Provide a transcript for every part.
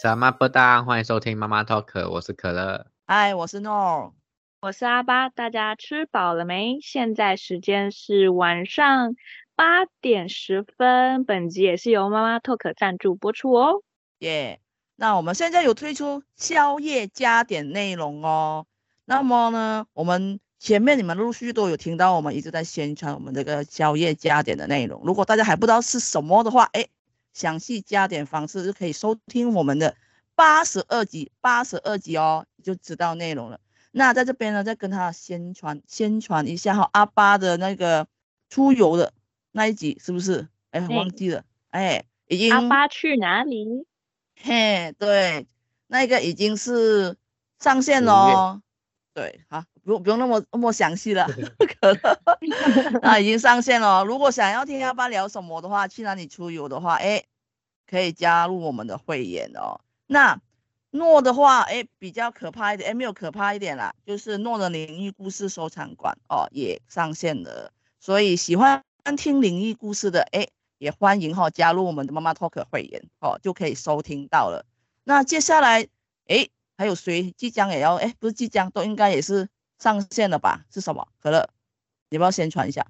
什么不当？欢迎收听妈妈 Talk，我是可乐。嗨，我是诺，我是阿巴。大家吃饱了没？现在时间是晚上八点十分。本集也是由妈妈 Talk 赞助播出哦。耶、yeah，那我们现在有推出宵夜加点内容哦。那么呢，我们前面你们陆续都有听到，我们一直在宣传我们这个宵夜加点的内容。如果大家还不知道是什么的话，哎。详细加点方式就可以收听我们的八十二集，八十二集哦，就知道内容了。那在这边呢，再跟他宣传宣传一下哈，阿巴的那个出游的那一集是不是？哎，忘记了，哎，已经。阿巴去哪里？嘿，对，那个已经是上线喽。对，好，不用不用那么那么详细了，可能那 已经上线了。如果想要听阿巴聊什么的话，去哪里出游的话，哎，可以加入我们的会员哦。那诺的话，哎，比较可怕一点，哎，没有可怕一点啦，就是诺的灵异故事收藏馆哦，也上线了。所以喜欢听灵异故事的，哎，也欢迎哈、哦、加入我们的妈妈 Talk 会员哦，就可以收听到了。那接下来，哎。还有谁即将也要？哎，不是即将，都应该也是上线了吧？是什么？可乐，你不要宣传一下。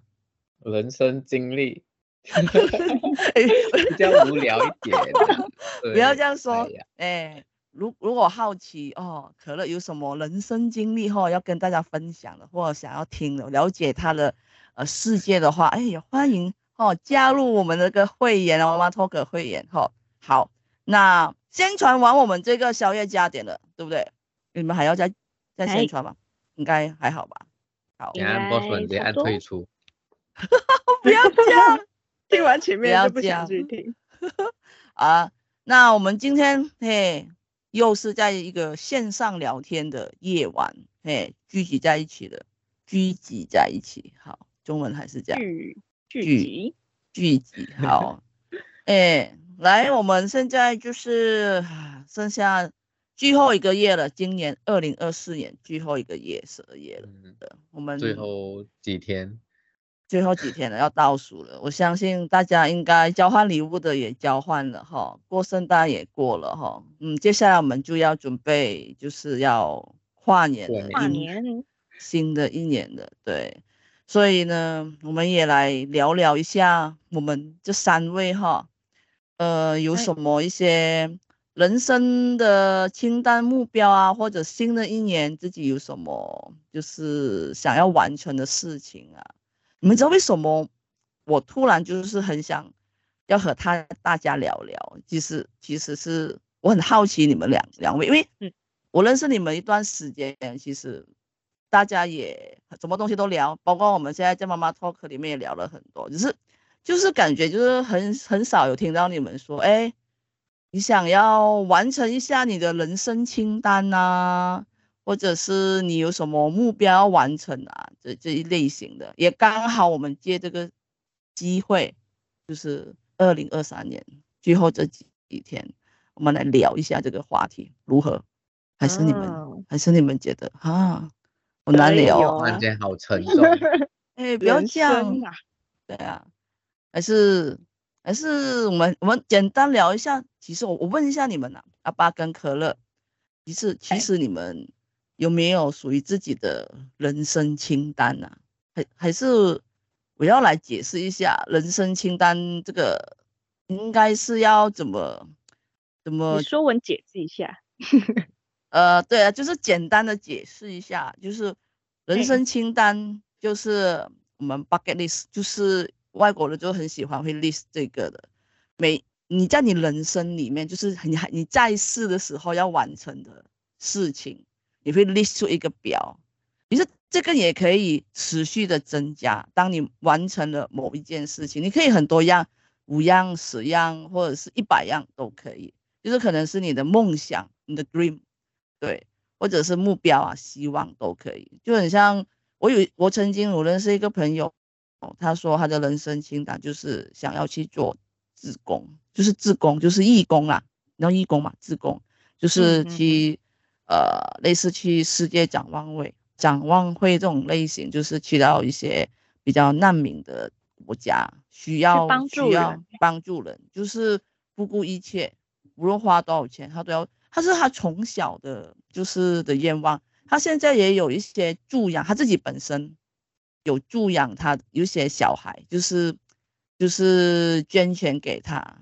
人生经历，比较无聊一点。不要这样说。哎，如如果好奇哦，可乐有什么人生经历哈、哦，要跟大家分享的，或者想要听的，了解他的呃世界的话，哎，也欢迎哦加入我们的个会员哦，妈妈 Talk 会员哈、哦。好，那。宣传完我们这个宵夜加点了，对不对？你们还要再再宣传吗？应该还好吧。好，你按 boss 你按退出。不要这样，听完前面就不想去听。啊，那我们今天嘿，又是在一个线上聊天的夜晚，嘿，聚集在一起的，聚集在一起。好，中文还是这样。聚聚集聚集好，哎。来，我们现在就是剩下最后一个月了，今年二零二四年最后一个月，十二月了。我们最后几天，最后几天了，要倒数了。我相信大家应该交换礼物的也交换了哈，过圣诞也过了哈。嗯，接下来我们就要准备，就是要跨年了，跨年，新的一年的对。所以呢，我们也来聊聊一下我们这三位哈。呃，有什么一些人生的清单目标啊，或者新的一年自己有什么就是想要完成的事情啊？你们知道为什么我突然就是很想要和他大家聊聊？其实其实是我很好奇你们两两位，因为我认识你们一段时间，其实大家也什么东西都聊，包括我们现在在妈妈 talk 里面也聊了很多，只是。就是感觉就是很很少有听到你们说，哎，你想要完成一下你的人生清单啊，或者是你有什么目标要完成啊，这这一类型的，也刚好我们借这个机会，就是二零二三年最后这几几天，我们来聊一下这个话题，如何？还是你们，哦、还是你们觉得啊，好难聊，突然间好沉重，哎，不要这样，啊，对啊。还是还是我们我们简单聊一下。其实我我问一下你们呐，阿巴跟可乐，其实其实你们有没有属于自己的人生清单呐？还还是我要来解释一下人生清单这个应该是要怎么怎么？你说文解释一下。呃，对啊，就是简单的解释一下，就是人生清单就是我们 bucket list，就是。外国人就很喜欢会 list 这个的，每你在你人生里面，就是你还你在世的时候要完成的事情，你会 list 出一个表。其实这个也可以持续的增加。当你完成了某一件事情，你可以很多样，五样、十样，或者是一百样都可以。就是可能是你的梦想，你的 dream，对，或者是目标啊，希望都可以。就很像我有我曾经我认识一个朋友。哦，他说他的人生清单就是想要去做自工，就是自工，就是义工啦，然后义工嘛？自工就是去、嗯、呃，类似去世界展望会、展望会这种类型，就是去到一些比较难民的国家，需要帮助需要帮助人，就是不顾一切无论花多少钱，他都要。他是他从小的就是的愿望。他现在也有一些助养，他自己本身有助养他有些小孩，就是就是捐钱给他。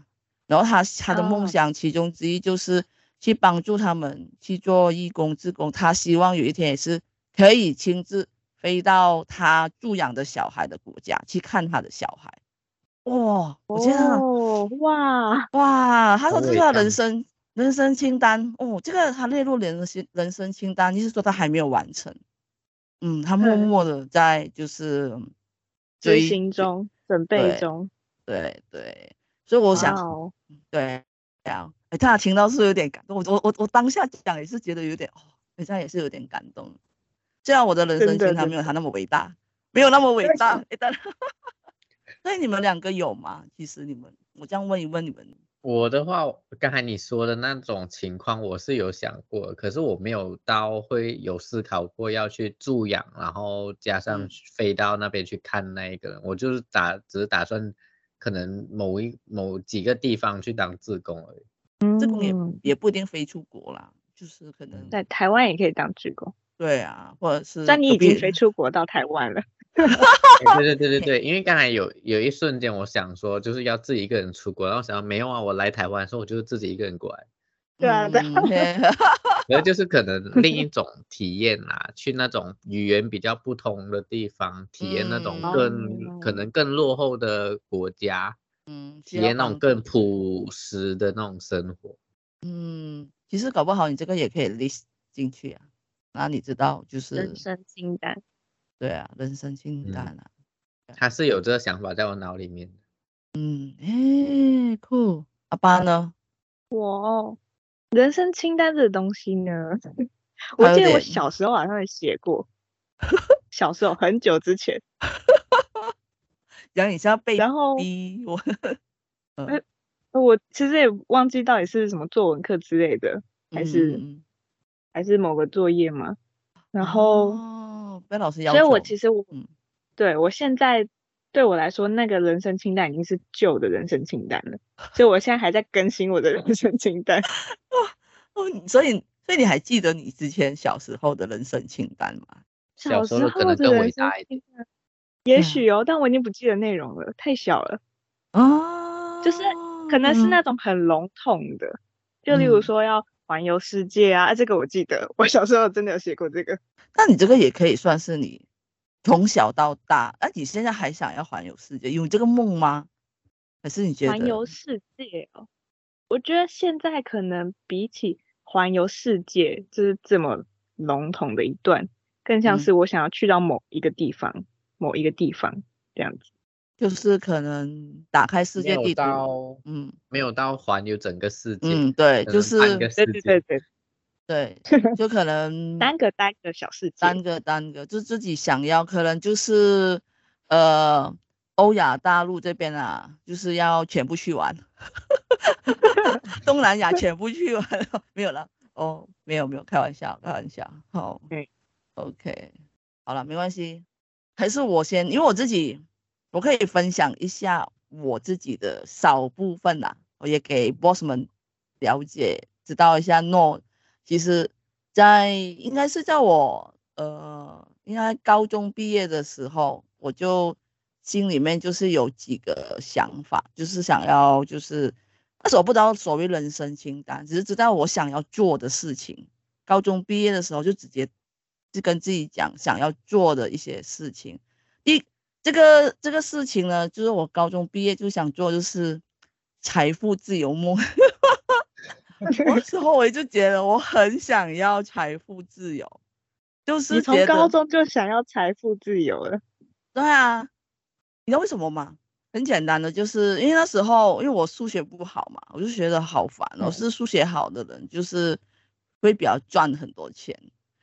然后他他的梦想其中之一就是去帮助他们去做义工志工。他希望有一天也是可以亲自飞到他助养的小孩的国家去看他的小孩。哇，我觉得哦，哇哇，他说这是他人生人生清单哦，这个他列入人生人生清单，就是说他还没有完成。嗯，他默默的在就是追心中准备中。对对，对，所以我想，wow. 对这样，哎，他听到是有点感动。我我我我当下讲也是觉得有点哦，好像也是有点感动。虽然我的人生经常没有他那么伟大，没有那么伟大。所以你们两个有吗？其实你们，我这样问一问你们。我的话，刚才你说的那种情况，我是有想过，可是我没有到会有思考过要去助养，然后加上飞到那边去看那一个人。嗯、我就是打，只是打算可能某一某几个地方去当志工而已。嗯，志工也也不一定飞出国啦，就是可能在台湾也可以当志工。对啊，或者是。但你已经飞出国到台湾了。对对对对对，因为刚才有有一瞬间，我想说就是要自己一个人出国，然后想没有啊，我来台湾的时候，我就是自己一个人过来。对啊，对。然后就是可能另一种体验啦，去那种语言比较不同的地方，体验那种更、嗯、可能更落后的国家，嗯，体验那种更朴实的那种生活。嗯，其实搞不好你这个也可以 list 进去啊，那你知道就是人生清单。对啊，人生清单啊，他是有这个想法在我脑里面。嗯，哎，酷。阿爸呢？我人生清单这个东西呢，我记得我小时候好像也写过。小时候很久之前，讲你是要背，然后我，嗯、我其实也忘记到底是什么作文课之类的，还是、嗯、还是某个作业嘛，然后。哦被老师要求，所以我其实我，嗯，对我现在对我来说，那个人生清单已经是旧的人生清单了，所以我现在还在更新我的人生清单。哦，所以所以你还记得你之前小时候的人生清单吗？小时候可能更伟大一点，也许哦，但我已经不记得内容了，太小了。哦，就是可能是那种很笼统的，嗯，就例如说要环游世界啊，啊，这个我记得，我小时候真的有写过这个。那你这个也可以算是你从小到大，哎、啊，你现在还想要环游世界，有这个梦吗？还是你觉得环游世界哦？我觉得现在可能比起环游世界就是这么笼统的一段，更像是我想要去到某一个地方，嗯、某一个地方这样子，就是可能打开世界地图，嗯，没有到环游整个世界，嗯，对，就是对对对对。对，就可能单个单个小世界，单个单个就自己想要，可能就是呃欧亚大陆这边啊，就是要全部去玩，东南亚全部去玩，没有了哦，没有没有，开玩笑开玩笑，好，嗯，OK，好了，没关系，还是我先，因为我自己我可以分享一下我自己的少部分啦，我也给 boss 们了解知道一下诺。其实，在应该是在我呃，应该高中毕业的时候，我就心里面就是有几个想法，就是想要就是，但是我不知道所谓人生清单，只是知道我想要做的事情。高中毕业的时候就直接就跟自己讲想要做的一些事情。第这个这个事情呢，就是我高中毕业就想做，就是财富自由梦。那时候我就觉得我很想要财富自由，就是从高中就想要财富自由了。对啊，你知道为什么吗？很简单的，就是因为那时候因为我数学不好嘛，我就觉得好烦。我是数学好的人，就是会比较赚很多钱。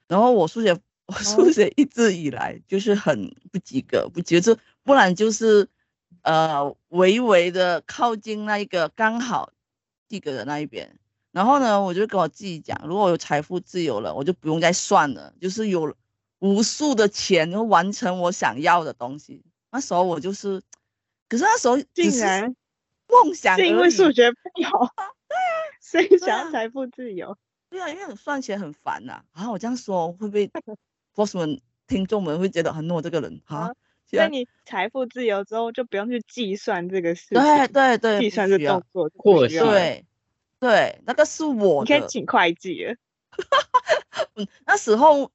然后我数学我数学一直以来就是很不及格，不及格，不然就是呃微微的靠近那一个刚好及格的那一边。然后呢，我就跟我自己讲，如果我有财富自由了，我就不用再算了，就是有无数的钱，就完成我想要的东西。那时候我就是，可是那时候竟然梦想，是因为数学不好，对啊，所以想要财富自由。对啊，因为算钱很烦呐、啊。然后我这样说会 不会 boss 们听众们会觉得很诺这个人啊？所以你财富自由之后就不用去计算这个事情。对对对，计算这动作过对对，那个是我的。你可以请会计。嗯，那时候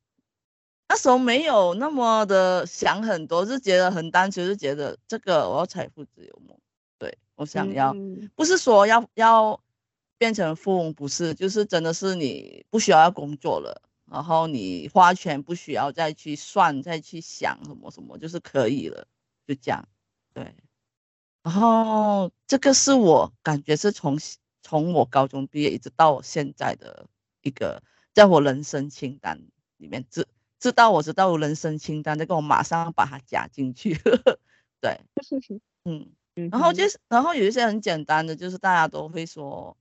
那时候没有那么的想很多，就觉得很单纯，就觉得这个我要财富自由嘛。对，我想要，嗯、不是说要要。变成富翁不是，就是真的是你不需要要工作了，然后你花钱不需要再去算、再去想什么什么，就是可以了，就这样。对，然后这个是我感觉是从从我高中毕业一直到我现在的一个，在我人生清单里面，知知道我知道我人生清单，这个我马上把它加进去。对，嗯，然后就是然后有一些很简单的，就是大家都会说。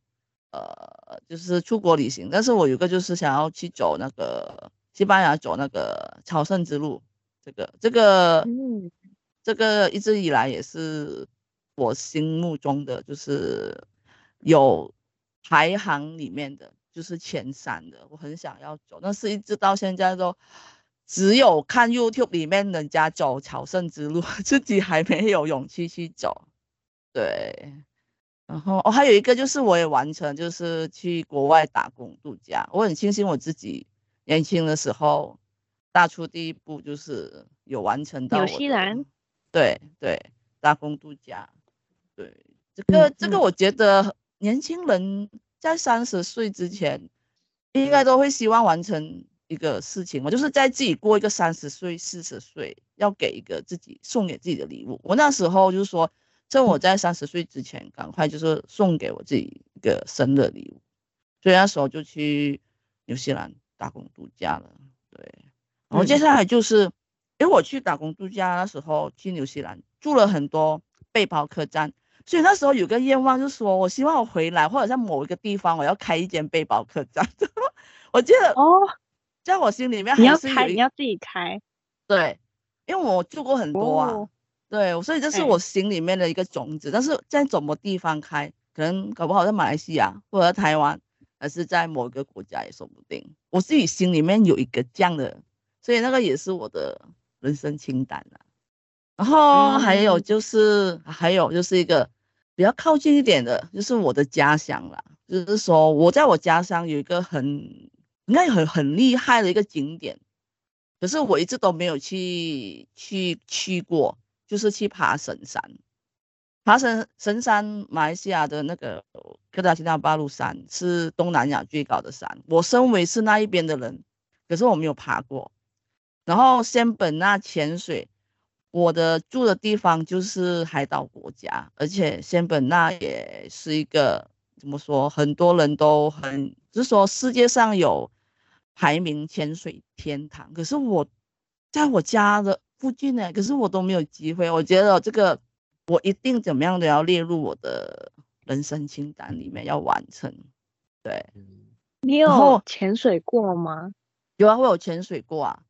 呃，就是出国旅行，但是我有个就是想要去走那个西班牙，走那个朝圣之路，这个这个，嗯，这个一直以来也是我心目中的，就是有排行里面的，就是前三的，我很想要走，但是一直到现在都只有看 YouTube 里面人家走朝圣之路，自己还没有勇气去走，对。然后哦，还有一个就是我也完成，就是去国外打工度假。我很庆幸我自己年轻的时候，踏出第一步就是有完成到。纽西兰。对对，打工度假。对，这个、嗯、这个我觉得年轻人在三十岁之前，应该都会希望完成一个事情嘛，就是在自己过一个三十岁、四十岁，要给一个自己送给自己的礼物。我那时候就是说。趁我在三十岁之前，赶快就是送给我自己一个生日礼物，所以那时候就去纽西兰打工度假了。对，然后接下来就是，因为我去打工度假那时候去纽西兰住了很多背包客栈，所以那时候有个愿望就是说，我希望我回来或者在某一个地方我要开一间背包客栈。我记得哦，在我心里面还是你要开，你要自己开，对，因为我住过很多啊。哦对，所以这是我心里面的一个种子，欸、但是在什么地方开，可能搞不好在马来西亚或者台湾，还是在某一个国家也说不定。我自己心里面有一个这样的，所以那个也是我的人生清单啊。然后还有就是，嗯、还有就是一个比较靠近一点的，就是我的家乡啦。就是说我在我家乡有一个很应该很很厉害的一个景点，可是我一直都没有去去去过。就是去爬神山，爬神神山，马来西亚的那个哥打基纳巴鲁山是东南亚最高的山。我身为是那一边的人，可是我没有爬过。然后仙本那潜水，我的住的地方就是海岛国家，而且仙本那也是一个怎么说，很多人都很就是说世界上有排名潜水天堂。可是我在我家的。附近呢，可是我都没有机会。我觉得这个我一定怎么样都要列入我的人生清单里面要完成。对，你有潜水过吗？有啊，我有潜水过啊。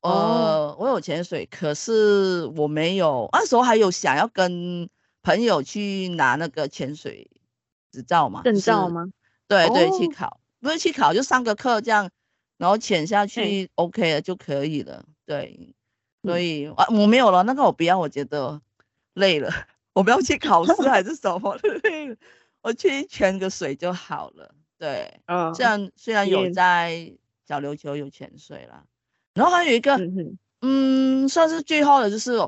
呃，哦、我有潜水，可是我没有那时候还有想要跟朋友去拿那个潜水执照嘛？证照吗？对对，去考，不是去考，就上个课这样，然后潜下去 OK 了就可以了。对。所以啊，我没有了，那个我不要，我觉得累了，我不要去考试还是什么累了，我去潜个水就好了。对，嗯，虽然虽然有在小琉球有潜水了，然后还有一个，嗯，算是最后的就是，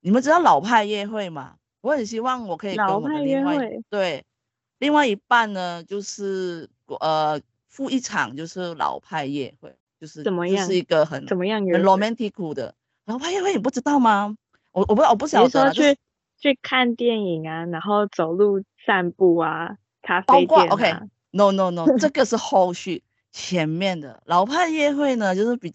你们知道老派约会吗？我很希望我可以跟我的另外对另外一半呢，就是呃赴一场就是老派约会，就是怎么样，是一个很怎么样很 romantic 的。老派约会你不知道吗？我我不我不晓得。说去、就是、去看电影啊，然后走路散步啊，咖啡店、啊。包括 OK，no no no，这个是后续前面的老派约会呢，就是比我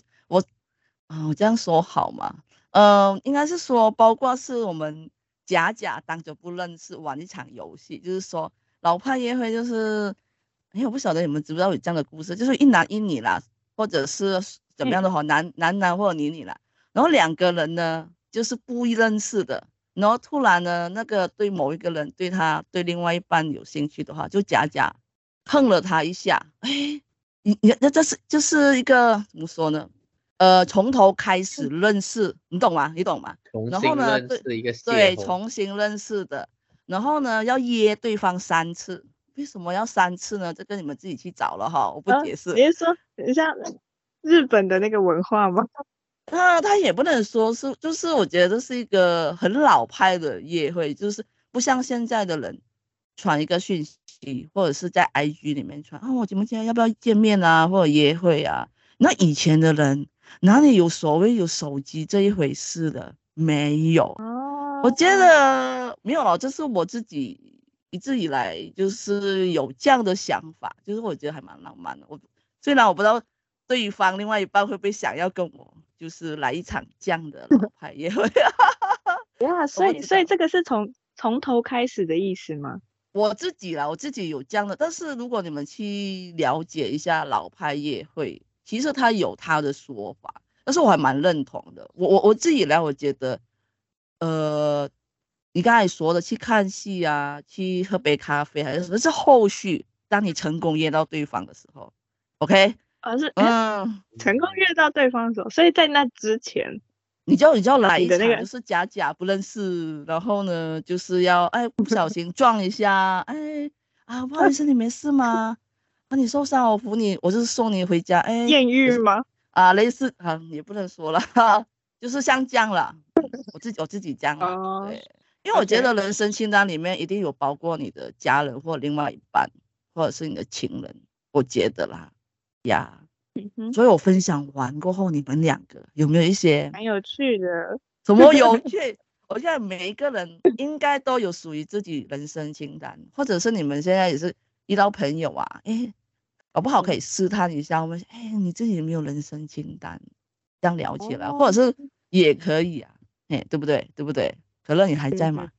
啊、哦，我这样说好吗？嗯、呃，应该是说包括是我们假假当着不认识玩一场游戏，就是说老派约会就是，哎，我不晓得你们知不知道有这样的故事，就是一男一女啦，或者是怎么样的话，嗯、男男男或者女女啦。然后两个人呢，就是不认识的，然后突然呢，那个对某一个人对他对另外一半有兴趣的话，就假假碰了他一下，哎，你你那这是就是一个怎么说呢？呃，从头开始认识，你懂吗？你懂吗？然后呢，对，对，重新认识的。然后呢，要约对方三次，为什么要三次呢？这个你们自己去找了哈，我不解释。你是说像日本的那个文化吗？那，他也不能说是，就是我觉得这是一个很老派的约会，就是不像现在的人传一个讯息，或者是在 IG 里面传啊，我今天要不要见面啊，或者约会啊？那以前的人。哪里有所谓有手机这一回事的？没有。哦，我觉得没有了，这是我自己一直以来就是有这样的想法，就是我觉得还蛮浪漫的。我虽然我不知道对方另外一半会不会想要跟我就是来一场这样的老派约会。哇，所以所以这个是从从头开始的意思吗？我自己啦，我自己有这样的，但是如果你们去了解一下老派约会。其实他有他的说法，但是我还蛮认同的。我我我自己来，我觉得，呃，你刚才说的去看戏啊，去喝杯咖啡，还是什么是后续？当你成功约到对方的时候，OK？而是嗯，成功约到对方的时候，所以在那之前，你就你就来一场，就是假假不认识，然后呢，就是要哎不小心撞一下，哎啊不好意思，你没事吗？啊，你受伤，我扶你，我就是送你回家。哎，艳遇吗？啊，类似啊，也不能说了，哈，就是像这样了。我自己我自己这样了，对，因为我觉得人生清单里面一定有包括你的家人或另外一半，或者是你的情人，我觉得啦，呀，所以我分享完过后，你们两个有没有一些蛮有趣的？什么有趣？我现在每一个人应该都有属于自己人生清单，或者是你们现在也是。遇到朋友啊，哎，搞不好可以试探一下。我们哎，你自己有没有人生清单？这样聊起来，或者是也可以啊，哎，对不对？对不对？可乐，你还在吗？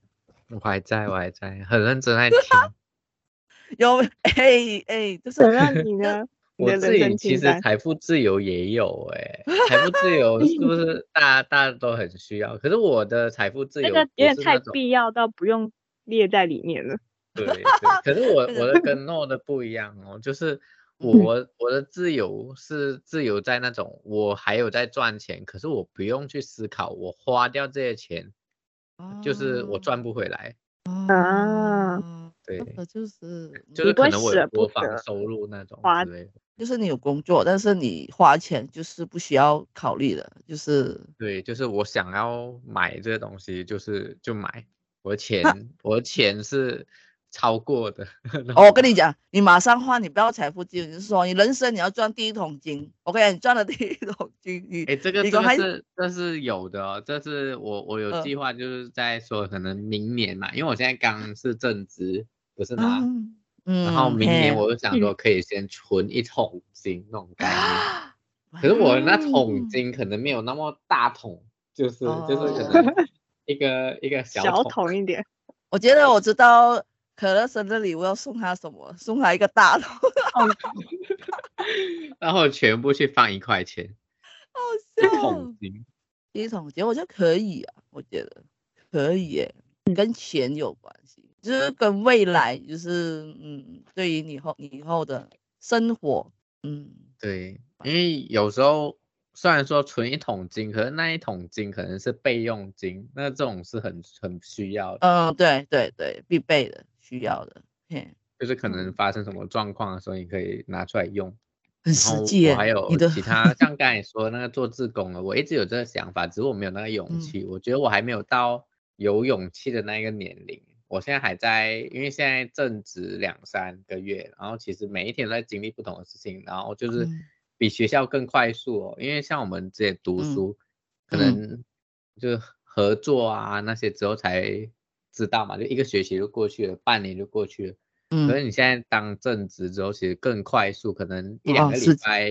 我还在，我还在，很认真在听。有哎哎，就是让你呢？我自己其实财富自由也有哎，财富自由是不是 大家大家都很需要？可是我的财富自由那个有点太必要到不用列在里面了。对，对，可是我我的跟 诺的不一样哦，就是我我的自由是自由在那种我还有在赚钱，可是我不用去思考我花掉这些钱，就是我赚不回来啊。对，就是就是可能我有国防收入那种花，就是你有工作，但是你花钱就是不需要考虑的，就是对，就是我想要买这个东西，就是就买，我的钱我的钱是。超过的，哦，我跟你讲，你马上换，你不要财富自由，你是说你人生你要赚第一桶金，OK？你赚了第一桶金，你 哎，这个这个是这是有的哦，这是我我有计划，就是在说可能明年嘛，因为我现在刚是正职，不是吗？嗯，然后明年我就想说可以先存一桶金那种概念，可是我那桶金可能没有那么大桶，就是就是可能 一个一个小桶一点，我觉得我知道。可乐生日礼物要送他什么？送他一个大桶，然后全部去放一块钱，好笑。一桶金，一桶金，我觉得可以啊，我觉得可以耶，跟钱有关系，就是跟未来，就是嗯，对于你以后你以后的生活，嗯，对，因为有时候。虽然说存一桶金，可是那一桶金可能是备用金，那这种是很很需要的。嗯，对对对，必备的，需要的。嘿，就是可能发生什么状况的时候，你可以拿出来用。很实际。还有其他，像刚才说那个做自工的，我一直有这个想法，只是我没有那个勇气。嗯、我觉得我还没有到有勇气的那个年龄。我现在还在，因为现在正值两三个月，然后其实每一天都在经历不同的事情，然后就是。嗯比学校更快速哦，因为像我们这些读书，嗯、可能就合作啊、嗯、那些之后才知道嘛，就一个学期就过去了，半年就过去了。嗯，所以你现在当正职之后，其实更快速，可能一两个礼拜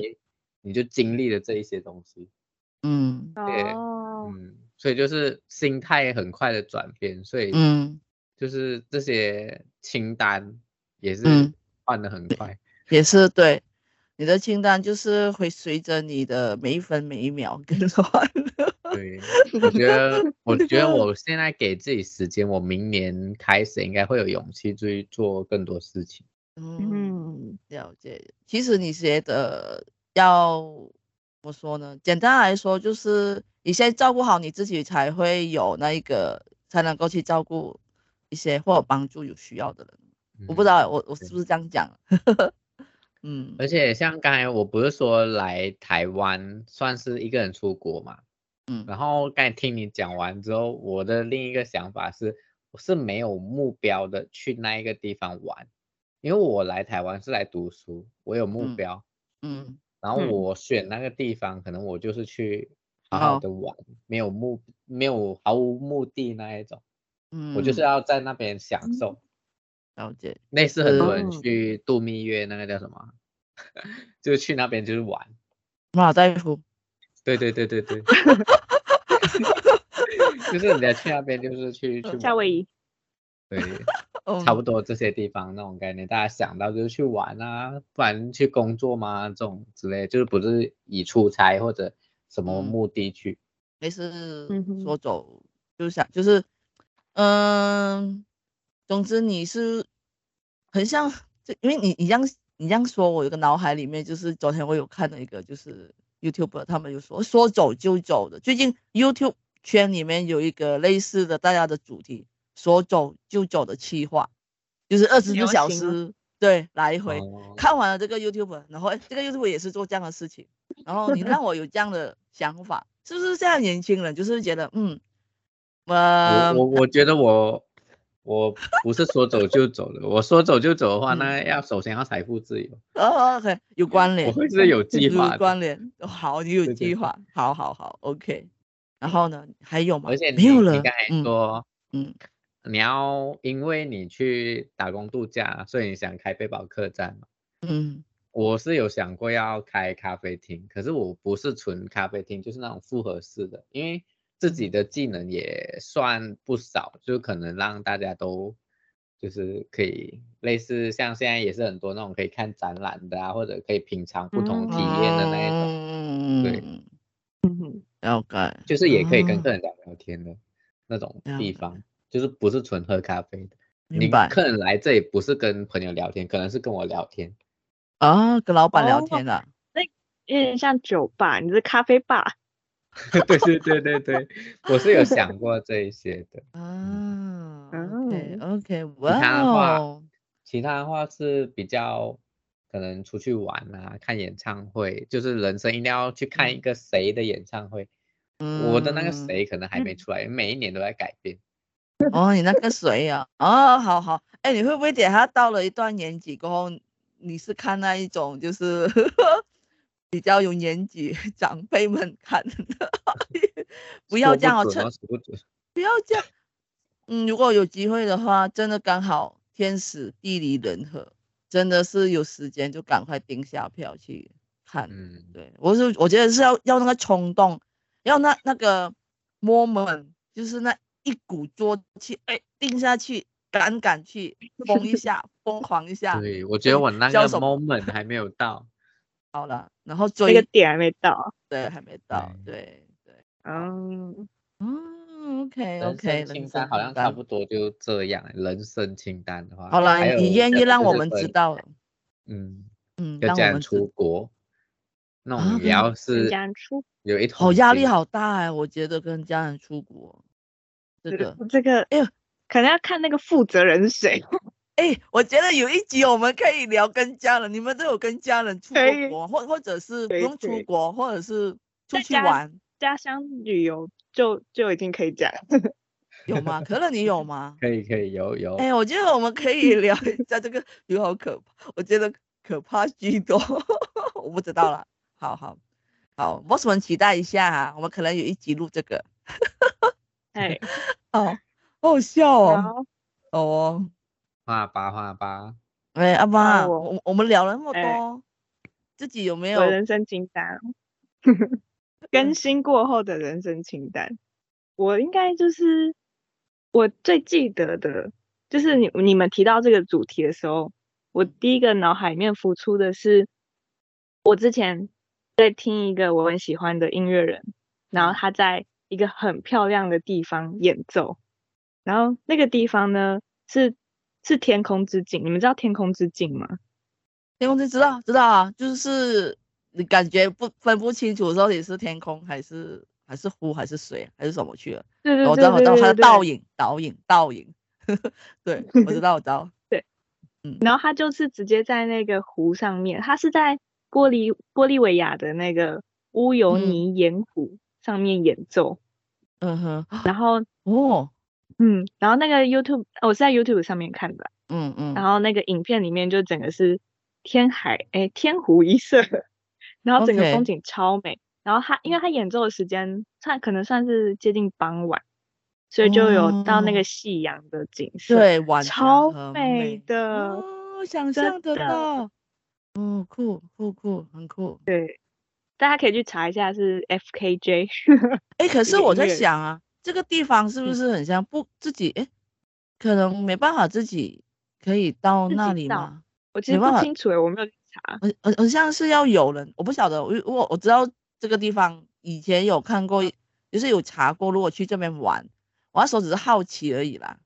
你就经历了这一些东西。嗯，对，哦、嗯，所以就是心态很快的转变，所以嗯，就是这些清单也是换的很快，嗯、也是对。你的清单就是会随着你的每一分每一秒 更换。对，我觉得，我觉得我现在给自己时间，我明年开始应该会有勇气去做更多事情。嗯，了解。其实你觉得要怎么说呢？简单来说，就是你先照顾好你自己，才会有那一个，才能够去照顾一些或者帮助有需要的人。嗯、我不知道我我是不是这样讲？嗯。而且像刚才我不是说来台湾算是一个人出国嘛？嗯。然后刚才听你讲完之后，我的另一个想法是，我是没有目标的去那一个地方玩。因为我来台湾是来读书，我有目标，嗯，嗯，然后我选那个地方，嗯、可能我就是去好好的玩，嗯、没有目，没有毫无目的那一种，嗯，我就是要在那边享受，了解，类似很多人去度蜜月，那个叫什么，嗯、就是去那边就是玩，马尔代夫，对对对对对，就是你在去那边就是去去夏威夷，对。差不多这些地方那种概念，大家想到就是去玩啊，不然去工作吗？这种之类，就是不是以出差或者什么目的去。没事，说走就想就是，嗯，总之你是很像，就因为你你这样你这样说，我有个脑海里面就是昨天我有看了一个就是 YouTube，他们有说说走就走的。最近 YouTube 圈里面有一个类似的大家的主题。说走就走的企划，就是二十四小时对来回、哦、看完了这个 YouTube，然后这个 YouTube 也是做这样的事情，然后你让我有这样的想法，是不是现在？年轻人就是觉得嗯，呃，我我我觉得我我不是说走就走的，我说走就走的话，嗯、那要首先要财富自由哦，OK，有关联，我会是有计划，有关联，好，你有计划，好好好，OK，然后呢，还有吗？而且你没有了，你刚才说，嗯。嗯你要因为你去打工度假，所以你想开背包客栈嘛？嗯，我是有想过要开咖啡厅，可是我不是纯咖啡厅，就是那种复合式的，因为自己的技能也算不少，就可能让大家都就是可以类似像现在也是很多那种可以看展览的啊，或者可以品尝不同体验的那一种，嗯、对，嗯哼，了解，就是也可以跟客人聊聊天的那种地方。就是不是纯喝咖啡的，明白？你客人来这里不是跟朋友聊天，可能是跟我聊天啊，跟老板聊天的、啊。那有点像酒吧，你是咖啡吧？对对对对对，我是有想过这一些的。啊，OK OK，其他的话，其他的话是比较可能出去玩啊，看演唱会，就是人生一定要去看一个谁的演唱会。嗯、我的那个谁可能还没出来，嗯、每一年都在改变。哦，你那个谁呀？哦，好好，哎，你会不会等他到了一段年纪过后，你是看那一种就是呵呵比较有年纪 长辈们看的？不要这样 不要这样。嗯，如果有机会的话，真的刚好天时地利人和，真的是有时间就赶快订下票去看。嗯，对，我是我觉得是要要那个冲动，要那那个 moment，就是那。一鼓作气，哎，定下去，敢敢去，疯一下，疯狂一下。对，我觉得我那个 moment 还没有到。好了，然后追这个点还没到，对，还没到，对对。嗯嗯，OK OK。清单好像差不多就这样，人生清单的话。好了，你愿意让我们知道。嗯嗯，要这样出国，那种也要是有一好压力好大哎，我觉得跟家人出国。这个这个，哎呦，可能要看那个负责人是谁。哎，我觉得有一集我们可以聊跟家人，你们都有跟家人出过国，或或者是不用出国，或者是出去玩家乡旅游，就就已经可以讲了。有吗？可乐，你有吗？可以可以，有有。哎，我觉得我们可以聊一下这个，有好可怕，我觉得可怕居多，我不知道了。好好好，我们期待一下哈，我们可能有一集录这个。哎，哦，好笑哦，哦，画吧画吧，哎，阿妈，我我们聊了那么多，自己有没有人生清单？更新过后的人生清单，我应该就是我最记得的，就是你你们提到这个主题的时候，我第一个脑海里面浮出的是，我之前在听一个我很喜欢的音乐人，然后他在。一个很漂亮的地方演奏，然后那个地方呢是是天空之镜，你们知道天空之镜吗？天空之知道知道啊，就是你感觉不分不清楚到底是天空还是还是湖还是水还是什么去了。对对对，我知道我知道它的倒影倒影倒影，对，我知道 我知道。对，嗯，然后它就是直接在那个湖上面，它是在玻利玻利维亚的那个乌尤尼盐湖上面演奏。嗯哼，然后哦。嗯，然后那个 YouTube，我是在 YouTube 上面看的，嗯嗯，然后那个影片里面就整个是天海，哎，天湖一色，然后整个风景超美。Okay. 然后他，因为他演奏的时间，算可能算是接近傍晚，所以就有到那个夕阳的景色，哦、对，超美的，哦，想象得到，哦，酷酷酷，很酷，对，大家可以去查一下是 FKJ，哎，可是 我在想啊。这个地方是不是很像不自己？哎，可能没办法自己可以到那里吗？我其实不清楚哎，我没有查。很很很像是要有人，我不晓得。我我我知道这个地方以前有看过，就是有查过。如果去这边玩，我那时候只是好奇而已啦。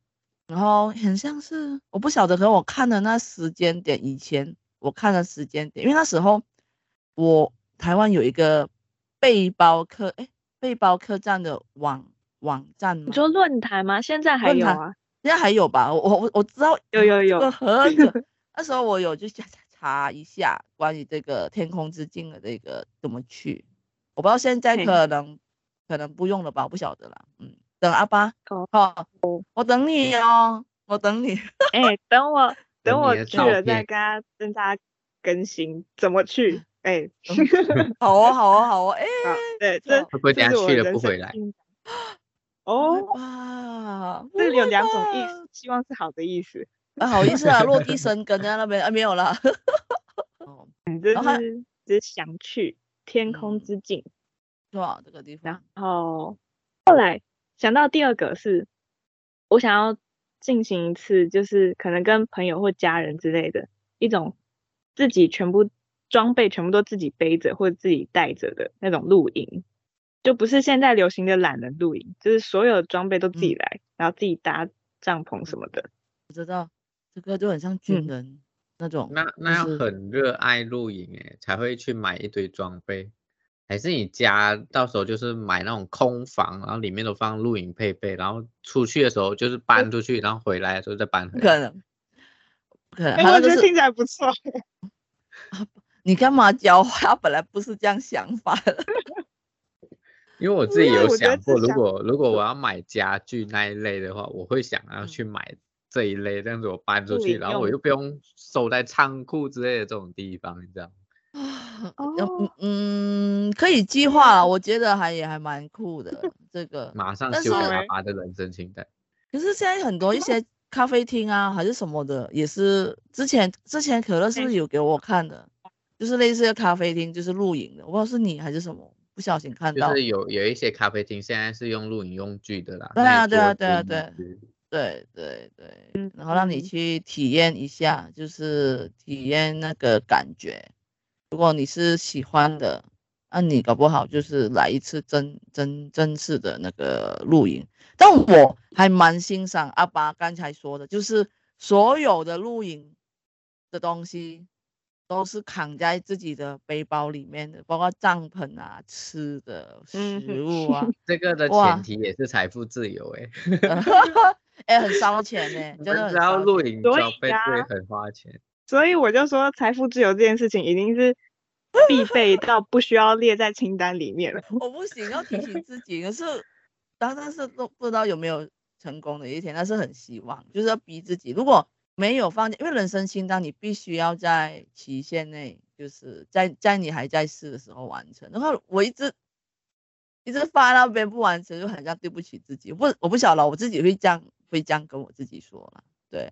然后很像是我不晓得，可能我看的那时间点，以前我看的时间点，因为那时候我台湾有一个背包客哎背包客栈的网。网站吗？你说论坛吗？现在还有啊？现在还有吧？我我我知道有有有。那时候我有就查 查一下关于这个天空之境的这个怎么去，我不知道现在可能可能不用了吧？我不晓得了。嗯，等阿巴。好，好，我等你哦，我等你。哎、欸，等我等我去了再跟他跟大家更新怎么去。哎、欸，好哦好哦好哦。哎、欸，对，这会不会等下去了不回来？哦，哇，这里有两种意思，希望是好的意思。啊，好意思啊，落地生根在那边啊，没有啦。哦，就是就是想去天空之境，是吧？这个地方。然后后来想到第二个是，我想要进行一次，就是可能跟朋友或家人之类的一种自己全部装备全部都自己背着或者自己带着的那种露营。就不是现在流行的懒人露营，就是所有的装备都自己来，嗯、然后自己搭帐篷什么的。我知道这个就很像军人、嗯、那种。那那要很热爱露营哎，才会去买一堆装备，还是你家到时候就是买那种空房，然后里面都放露营配备，然后出去的时候就是搬出去，然后回来的时候再搬回来。不可能，不可能。欸、我觉得听起来不错。你干嘛教他？本来不是这样想法的。因为我自己有想过，如果如果我要买家具那一类的话，我会想要去买这一类，这样子我搬出去，然后我又不用收在仓库之类的这种地方，你知道吗？嗯嗯，可以计划了，我觉得还也还蛮酷的。这个马上修改阿拔的人生清单。可是现在很多一些咖啡厅啊，还是什么的，也是之前之前可乐是不是有给我看的，就是类似的咖啡厅，就是露营的，我不知道是你还是什么。不小心看到，就是有有一些咖啡厅现在是用露营用具的啦。对啊，对啊，对啊，对，对对对，然后让你去体验一下，就是体验那个感觉。如果你是喜欢的，那你搞不好就是来一次真真真式的那个露营。但我还蛮欣赏阿巴刚才说的，就是所有的露营的东西。都是扛在自己的背包里面的，包括帐篷啊、吃的食物啊。这个的前提也是财富自由哎、欸，哎、欸，很烧钱 哎、欸，真的。然后露营装备会很花钱所，所以我就说财富自由这件事情一定是必备到不需要列在清单里面了。我不行，要提醒自己，可是当然是都不知道有没有成功的一天，但是很希望，就是要逼自己，如果。没有放，因为人生清单你必须要在期限内，就是在在你还在世的时候完成。然后我一直一直发那边不完成，就很像对不起自己。不，我不晓得，我自己会这样会这样跟我自己说了。对，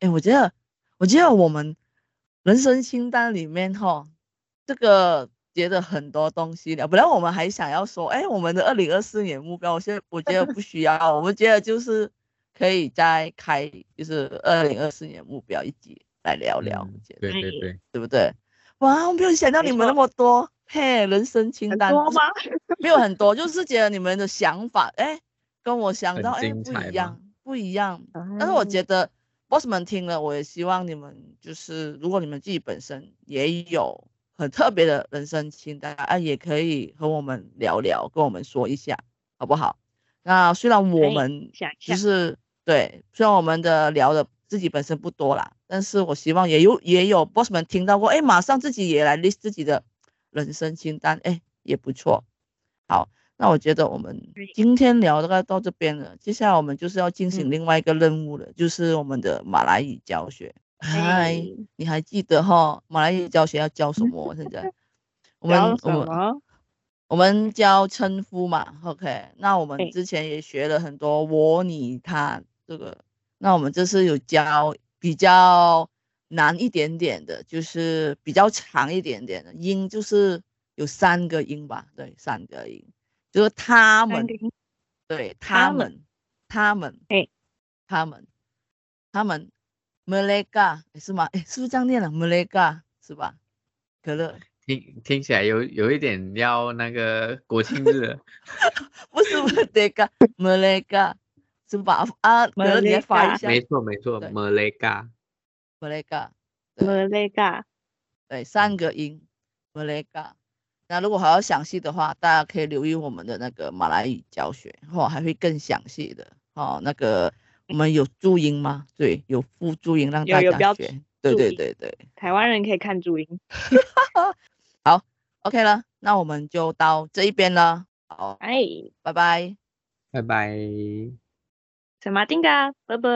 哎，我觉得我觉得我们人生清单里面哈，这个觉得很多东西了。本来我们还想要说，哎，我们的二零二四年目标，我现在我觉得不需要，我们觉得就是。可以再开，就是二零二四年目标一集来聊聊，嗯、对对对，对不对？哇，我没有想到你们那么多，嘿，人生清单多吗？没有很多，就是觉得你们的想法，哎，跟我想到哎不一样，不一样。但是我觉得 boss 们听了，我也希望你们就是，如果你们自己本身也有很特别的人生清单啊，也可以和我们聊聊，跟我们说一下，好不好？那虽然我们就是对，虽然我们的聊的自己本身不多啦，但是我希望也有也有 boss 们听到过，哎，马上自己也来 list 自己的人生清单，哎，也不错。好，那我觉得我们今天聊大概到这边了，接下来我们就是要进行另外一个任务了，嗯、就是我们的马来语教学。嗨，你还记得哈？马来语教学要教什么？现在 我们我们我们教称呼嘛？OK，那我们之前也学了很多我、你、他这个，那我们这次有教比较难一点点的，就是比较长一点点的音，就是。有三个音吧，对，三个音，就是他们，对，他们，他们，哎，他们，他们，Mereka 是吗？哎，是不是这样念的？Mereka 是吧？可乐，听听起来有有一点要那个国庆日，不是是吧？啊，可乐你也发一下，没错没错，Mereka，Mereka，Mereka，对，三个音，Mereka。那如果还要详细的话，大家可以留意我们的那个马来语教学，哦，还会更详细的哦。那个我们有注音吗？对，有附注音让大家学。对对对对，台湾人可以看注音。好，OK 了，那我们就到这一边了。好，哎，拜拜，拜拜。什么丁嘎，拜拜。